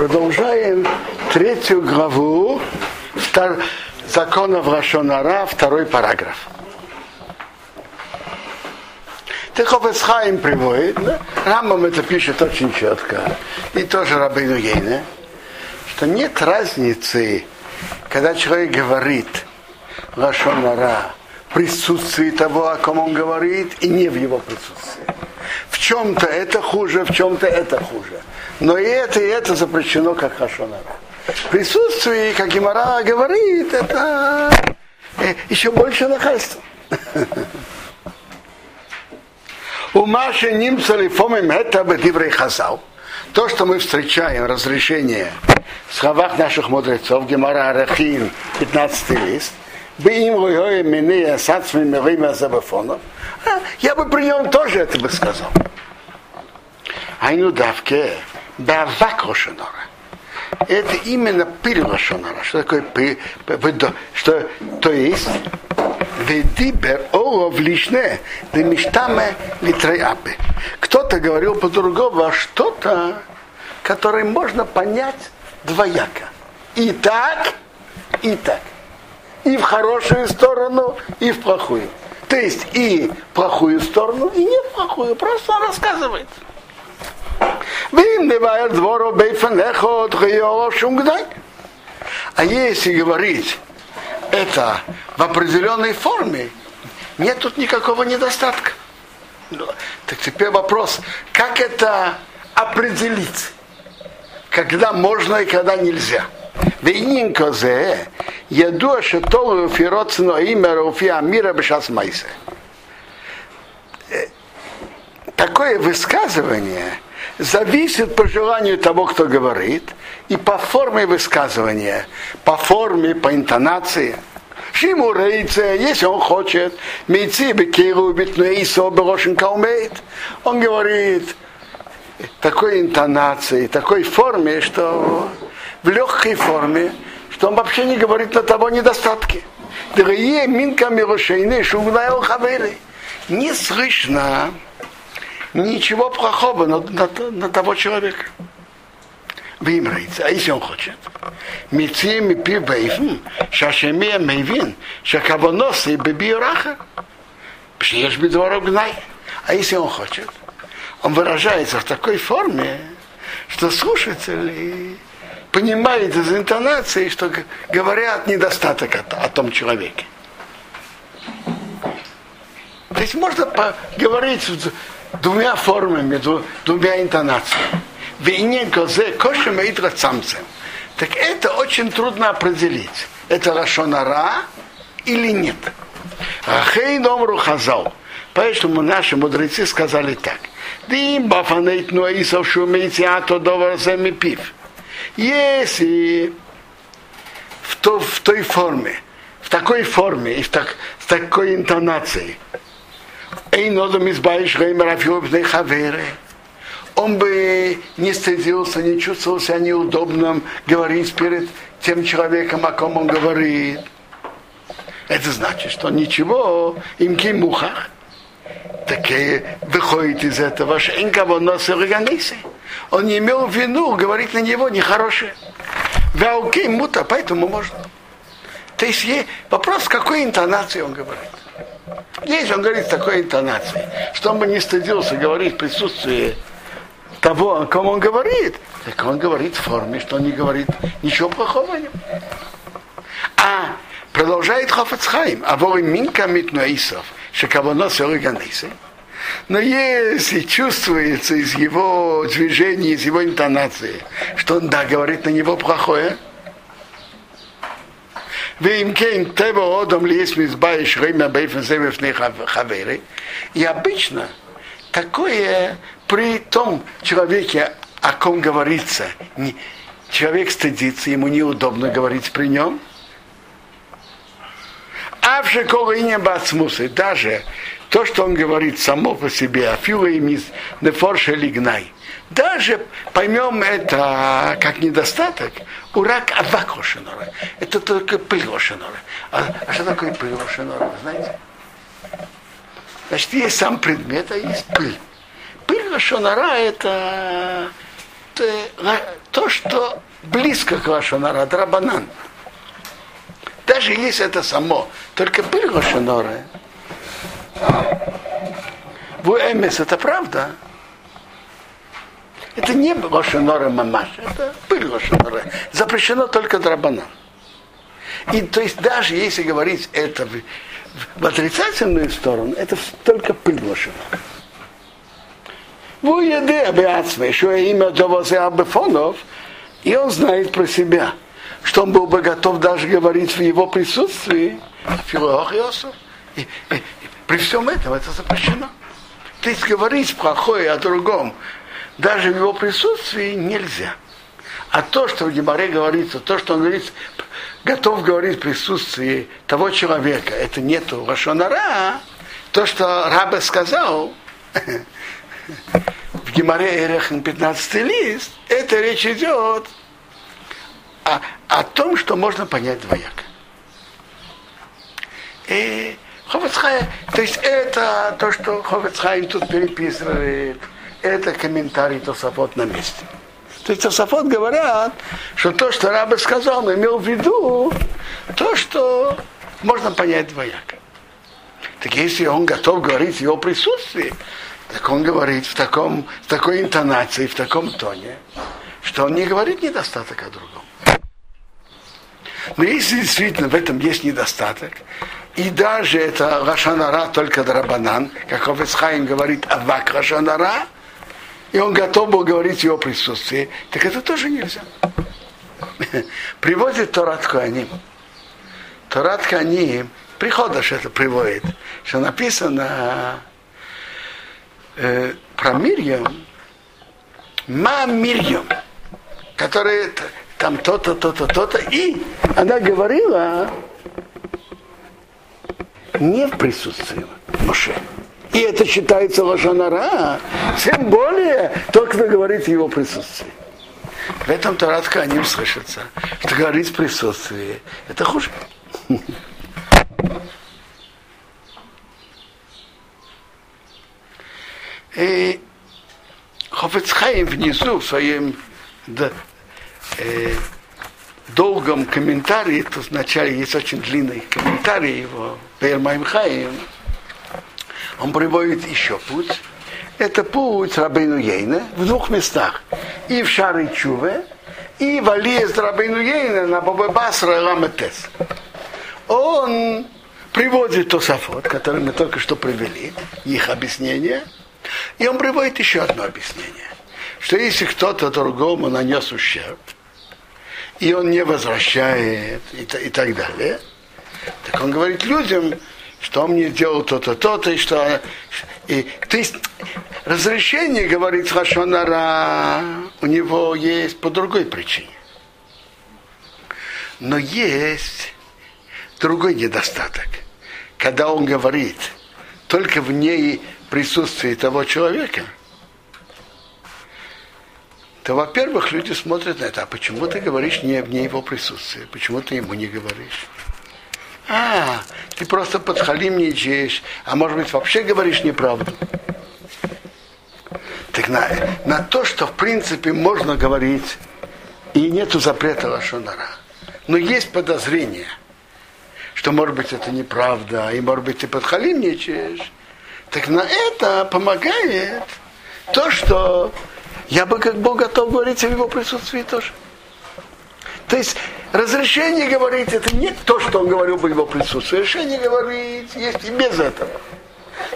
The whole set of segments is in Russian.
Продолжаем третью главу втор... законов Рашонара, второй параграф. Техофесхайм приводит? Рамбам это пишет очень четко, и тоже Рабину Ейне, что нет разницы, когда человек говорит Рашонара в присутствии того, о ком он говорит, и не в его присутствии. В чем-то это хуже, в чем-то это хуже. Но и это, и это запрещено как хашонара. Присутствие, как Гимара говорит, это э, еще больше нахальства. У Маши Нимцали Фомим это Бедиврей Хазал. То, что мы встречаем, разрешение в словах наших мудрецов, Гемара Арахин, 15 лист, бы им я бы при нем тоже это бы сказал. Айну давке, Бавак Рошонора. Это именно пыль. Что такое пыль? Что, то есть, Ведибер олов лишне, да мечтаме литреапы. Кто-то говорил по-другому, а что-то, которое можно понять двояко. И так, и так. И в хорошую сторону, и в плохую. То есть и плохую сторону, и не плохую. Просто рассказывает. А если говорить это в определенной форме, нет тут никакого недостатка. Ну, так теперь вопрос, как это определить? Когда можно и когда нельзя? Яду, что толу фироцно имя руфия мира бешас майсе. Э, такое высказывание – зависит по желанию того, кто говорит, и по форме высказывания, по форме, по интонации. Шиму рейце, если он хочет, мейци бекиру битнуэйсо берошенка умеет. Он говорит такой интонацией, такой форме, что в легкой форме, что он вообще не говорит на того недостатки. Не слышно ничего плохого на, на, на того человека. Хочет. Мицием и пибейфн, шашемия мейвин, шакавонос и бебиораха. Пшиеш бедворог гнай. А если он хочет, он выражается в такой форме, что слушатели понимают из интонации, что говорят недостаток о, о том человеке. То есть можно поговорить двумя формами, двумя интонациями. Вейнен козе кошем и самцем. Так это очень трудно определить. Это лашонара или нет. Ахей номру хазал. Поэтому наши мудрецы сказали так. Дим бафанейт нуаисов шумейте ато довар пив. Если в, то, в той форме, в такой форме и в, так, в такой интонацией, он бы не стыдился, не чувствовал себя неудобным говорить перед тем человеком, о ком он говорит. Это значит, что ничего, им кимухах. Так выходит из этого, что инкого носа Он не имел вину говорить на него нехорошее. Вауки мута, поэтому можно. То есть вопрос, какой интонации он говорит. Если он говорит с такой интонацией, что он бы не стыдился говорить в присутствии того, о ком он говорит, так он говорит в форме, что он не говорит ничего плохого о нем. А продолжает Хофацхайм, а воры минка митнуэйсов, шакавано сёриганейсы. Но если чувствуется из его движения, из его интонации, что он, да, говорит на него плохое, и обычно такое при том человеке, о ком говорится, человек стыдится, ему неудобно говорить при нем, а в шикорине бацмусы, даже то, что он говорит само по себе, афила и мис, не форше лигнай, даже поймем это как недостаток, урак авак рошенора. Это только пыль рошенора. А, а что такое пыль рошенора, вы знаете? Значит, есть сам предмет, а есть пыль. Пыль рошенора это, то, что близко к Лошонара, драбанан. Даже если это само, только пыль Лошонара, в Эмес это правда, это не Лошонора Мамаш, это пыль Лошонора. Запрещено только драбанан. И то есть даже если говорить это в, в отрицательную сторону, это только пыль Лошонора. Вы еды обязаны, еще имя Довозе Абефонов, и он знает про себя, что он был бы готов даже говорить в его присутствии, и, и, и при всем этом это запрещено. То есть говорить плохое о другом, даже в его присутствии нельзя. А то, что в Геморе говорится, то, что он говорит, готов говорить в присутствии того человека, это нету Рашонара, то, что Раба сказал, в Геморе Эрехен 15 лист, это речь идет о, о том, что можно понять двояко. Ховецхай, то есть это то, что Ховецхайм тут переписывает, это комментарий Тософот на месте. То есть Тософот говорят, что то, что Раба сказал, он имел в виду то, что можно понять двояко. Так если он готов говорить в его присутствии, так он говорит в, таком, в такой интонации, в таком тоне, что он не говорит недостаток о другом. Но если действительно в этом есть недостаток, и даже это Рашанара только Драбанан, как Овецхайм говорит Авак Рашанара, и он готов был говорить в его присутствии, так это тоже нельзя. Приводит Торат Куаним. Торат Куаним, приходишь это приводит, что написано э, про Мирьям, Ма Мирьям, который там то-то, то-то, то-то, и она говорила не в присутствии Моше. И это считается лошанара, тем более тот, кто говорит его присутствии. В этом Таратка они слышатся, что говорить в присутствии, это хуже. И Хофецхайм внизу в своем э, долгом комментарии, тут вначале есть очень длинный комментарий его, Пермайм Хаим, он приводит еще путь. Это путь Рабейну Ейна в двух местах. И в Шары Чуве, и в Алиез Рабейну Ейна на Бабабасра Ламетес. Он приводит Тосафот, который мы только что привели, их объяснение, и он приводит еще одно объяснение, что если кто-то другому нанес ущерб, и он не возвращает, и, и так далее, так он говорит людям, что он мне сделал то-то, то-то, и что... И, то есть разрешение, говорит Хашонара, у него есть по другой причине. Но есть другой недостаток. Когда он говорит только в ней присутствии того человека, то, во-первых, люди смотрят на это, а почему ты говоришь не в ней его присутствии, почему ты ему не говоришь? А, ты просто подхалимничаешь, а может быть вообще говоришь неправду. Так на, на то, что в принципе можно говорить, и нету запрета Лашонара. Но есть подозрение, что может быть это неправда, и может быть ты подхалимничаешь. Так на это помогает то, что я бы как Бог готов говорить в его присутствии тоже. То есть разрешение говорить это не то, что он говорил в его присутствии. Разрешение говорить есть и без этого.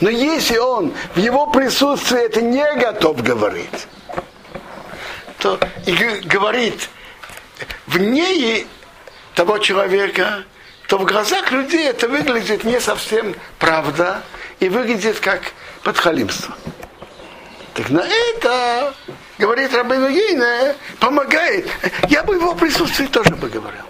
Но если он в его присутствии это не готов говорить, то и говорит вне того человека, то в глазах людей это выглядит не совсем правда и выглядит как подхалимство. Так на это говорит Рабину Ейна, помогает. Я бы в его присутствии тоже бы говорил.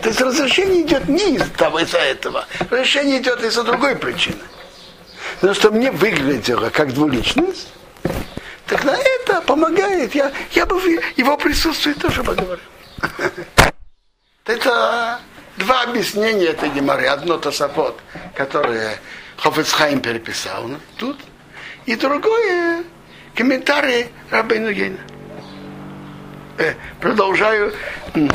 То есть разрешение идет не из-за этого. Разрешение идет из-за другой причины. Но что мне выглядело как двуличность, так на это помогает. Я, я бы в его присутствии тоже бы говорил. Это два объяснения этой геморы. Одно Тософот, которое Хофецхайм переписал тут, и другое комментарий Рабейну Гейна. э, продолжаю